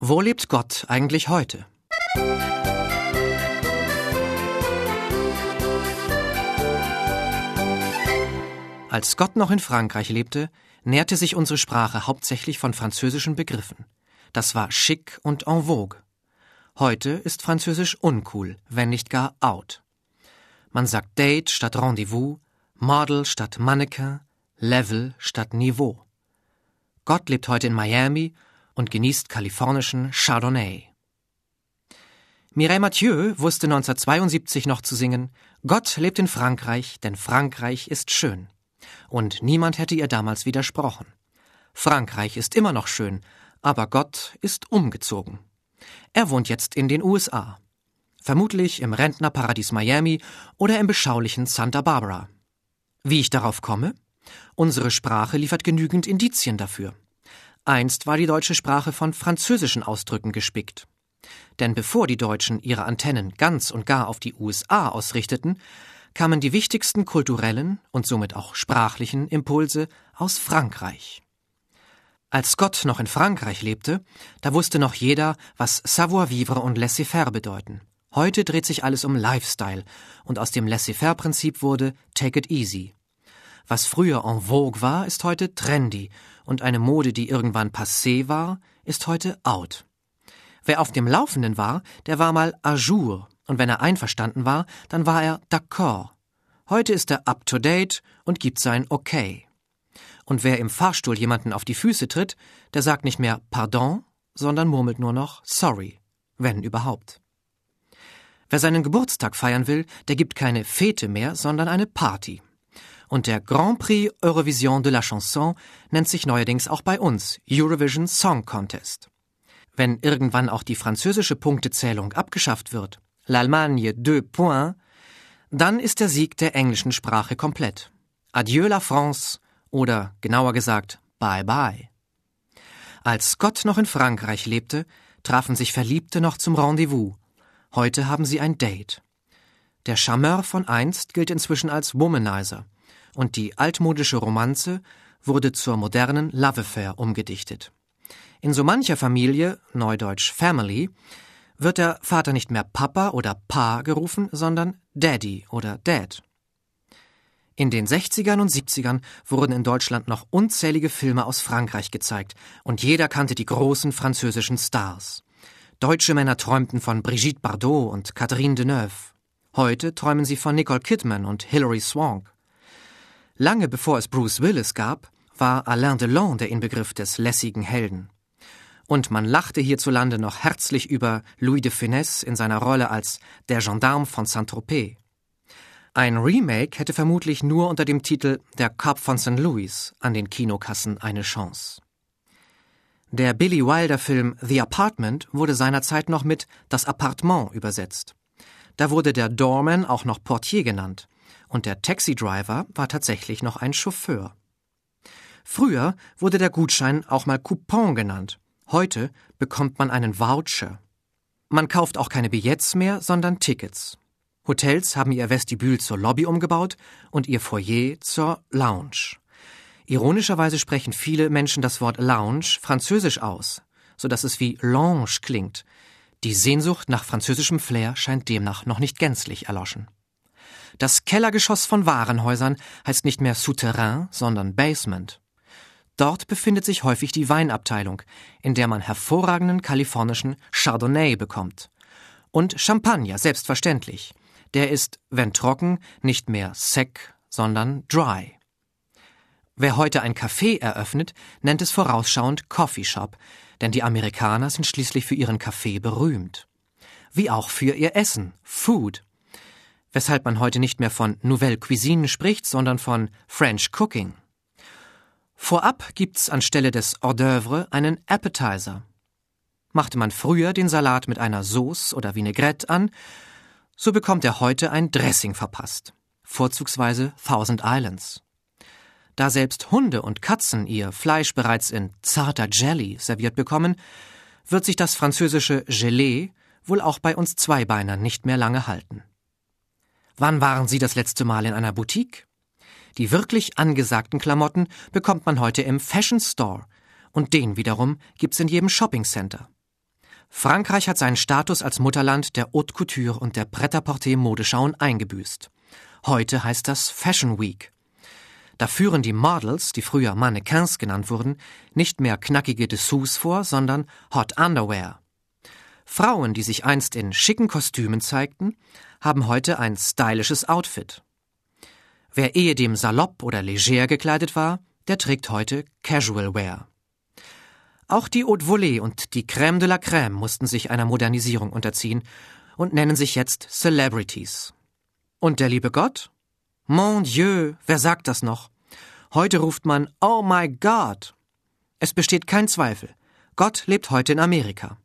Wo lebt Gott eigentlich heute? Als Gott noch in Frankreich lebte, nährte sich unsere Sprache hauptsächlich von französischen Begriffen. Das war chic und en vogue. Heute ist Französisch uncool, wenn nicht gar out. Man sagt Date statt Rendezvous, Model statt Mannequin, Level statt Niveau. Gott lebt heute in Miami und genießt kalifornischen Chardonnay. Mireille Mathieu wusste 1972 noch zu singen Gott lebt in Frankreich, denn Frankreich ist schön. Und niemand hätte ihr damals widersprochen. Frankreich ist immer noch schön, aber Gott ist umgezogen. Er wohnt jetzt in den USA. Vermutlich im Rentnerparadies Miami oder im beschaulichen Santa Barbara. Wie ich darauf komme? Unsere Sprache liefert genügend Indizien dafür. Einst war die deutsche Sprache von französischen Ausdrücken gespickt. Denn bevor die Deutschen ihre Antennen ganz und gar auf die USA ausrichteten, kamen die wichtigsten kulturellen und somit auch sprachlichen Impulse aus Frankreich. Als Gott noch in Frankreich lebte, da wusste noch jeder, was Savoir-vivre und Laissez-faire bedeuten. Heute dreht sich alles um Lifestyle und aus dem Laissez-faire-Prinzip wurde Take it easy. Was früher en vogue war, ist heute trendy und eine Mode, die irgendwann passé war, ist heute out. Wer auf dem Laufenden war, der war mal à jour und wenn er einverstanden war, dann war er d'accord. Heute ist er up to date und gibt sein Okay. Und wer im Fahrstuhl jemanden auf die Füße tritt, der sagt nicht mehr Pardon, sondern murmelt nur noch Sorry, wenn überhaupt. Wer seinen Geburtstag feiern will, der gibt keine Fete mehr, sondern eine Party. Und der Grand Prix Eurovision de la Chanson nennt sich neuerdings auch bei uns Eurovision Song Contest. Wenn irgendwann auch die französische Punktezählung abgeschafft wird, l'Allemagne deux points, dann ist der Sieg der englischen Sprache komplett. Adieu la France oder genauer gesagt Bye bye. Als Gott noch in Frankreich lebte, trafen sich Verliebte noch zum Rendezvous. Heute haben sie ein Date. Der Charmeur von einst gilt inzwischen als Womanizer und die altmodische Romanze wurde zur modernen Love Affair umgedichtet. In so mancher Familie, neudeutsch Family, wird der Vater nicht mehr Papa oder Pa gerufen, sondern Daddy oder Dad. In den 60ern und 70ern wurden in Deutschland noch unzählige Filme aus Frankreich gezeigt und jeder kannte die großen französischen Stars. Deutsche Männer träumten von Brigitte Bardot und Catherine Deneuve. Heute träumen sie von Nicole Kidman und Hilary Swank. Lange bevor es Bruce Willis gab, war Alain Delon der Inbegriff des lässigen Helden. Und man lachte hierzulande noch herzlich über Louis de Finesse in seiner Rolle als der Gendarme von Saint-Tropez. Ein Remake hätte vermutlich nur unter dem Titel Der Cop von St. Louis an den Kinokassen eine Chance. Der Billy Wilder Film The Apartment wurde seinerzeit noch mit Das Appartement übersetzt. Da wurde der Doorman auch noch Portier genannt und der Taxi-Driver war tatsächlich noch ein Chauffeur. Früher wurde der Gutschein auch mal Coupon genannt. Heute bekommt man einen Voucher. Man kauft auch keine Billets mehr, sondern Tickets. Hotels haben ihr Vestibül zur Lobby umgebaut und ihr Foyer zur Lounge. Ironischerweise sprechen viele Menschen das Wort Lounge französisch aus, so dass es wie Lounge klingt. Die Sehnsucht nach französischem Flair scheint demnach noch nicht gänzlich erloschen. Das Kellergeschoss von Warenhäusern heißt nicht mehr Souterrain, sondern Basement. Dort befindet sich häufig die Weinabteilung, in der man hervorragenden kalifornischen Chardonnay bekommt. Und Champagner, selbstverständlich. Der ist, wenn trocken, nicht mehr sec, sondern dry. Wer heute ein Café eröffnet, nennt es vorausschauend Coffee Shop, denn die Amerikaner sind schließlich für ihren Kaffee berühmt. Wie auch für ihr Essen, Food weshalb man heute nicht mehr von Nouvelle Cuisine spricht, sondern von French Cooking. Vorab gibt's anstelle des Hors d'oeuvre einen Appetizer. Machte man früher den Salat mit einer Sauce oder Vinaigrette an, so bekommt er heute ein Dressing verpasst, vorzugsweise Thousand Islands. Da selbst Hunde und Katzen ihr Fleisch bereits in zarter Jelly serviert bekommen, wird sich das französische Gelee wohl auch bei uns Zweibeinern nicht mehr lange halten. Wann waren Sie das letzte Mal in einer Boutique? Die wirklich angesagten Klamotten bekommt man heute im Fashion Store und den wiederum gibt's in jedem Shopping Center. Frankreich hat seinen Status als Mutterland der Haute Couture und der Pret-à-porter-Modeschauen eingebüßt. Heute heißt das Fashion Week. Da führen die Models, die früher Mannequins genannt wurden, nicht mehr knackige Dessous vor, sondern Hot Underwear. Frauen, die sich einst in schicken Kostümen zeigten, haben heute ein stylisches Outfit. Wer ehedem salopp oder leger gekleidet war, der trägt heute Casual Wear. Auch die Haute Volée und die Crème de la Crème mussten sich einer Modernisierung unterziehen und nennen sich jetzt Celebrities. Und der liebe Gott? Mon Dieu, wer sagt das noch? Heute ruft man Oh my God. Es besteht kein Zweifel. Gott lebt heute in Amerika.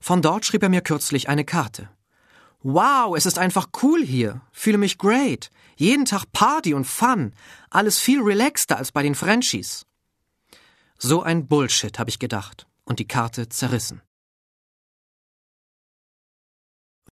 Von dort schrieb er mir kürzlich eine Karte. Wow, es ist einfach cool hier. Fühle mich great. Jeden Tag Party und Fun. Alles viel relaxter als bei den Frenchies. So ein Bullshit, habe ich gedacht und die Karte zerrissen.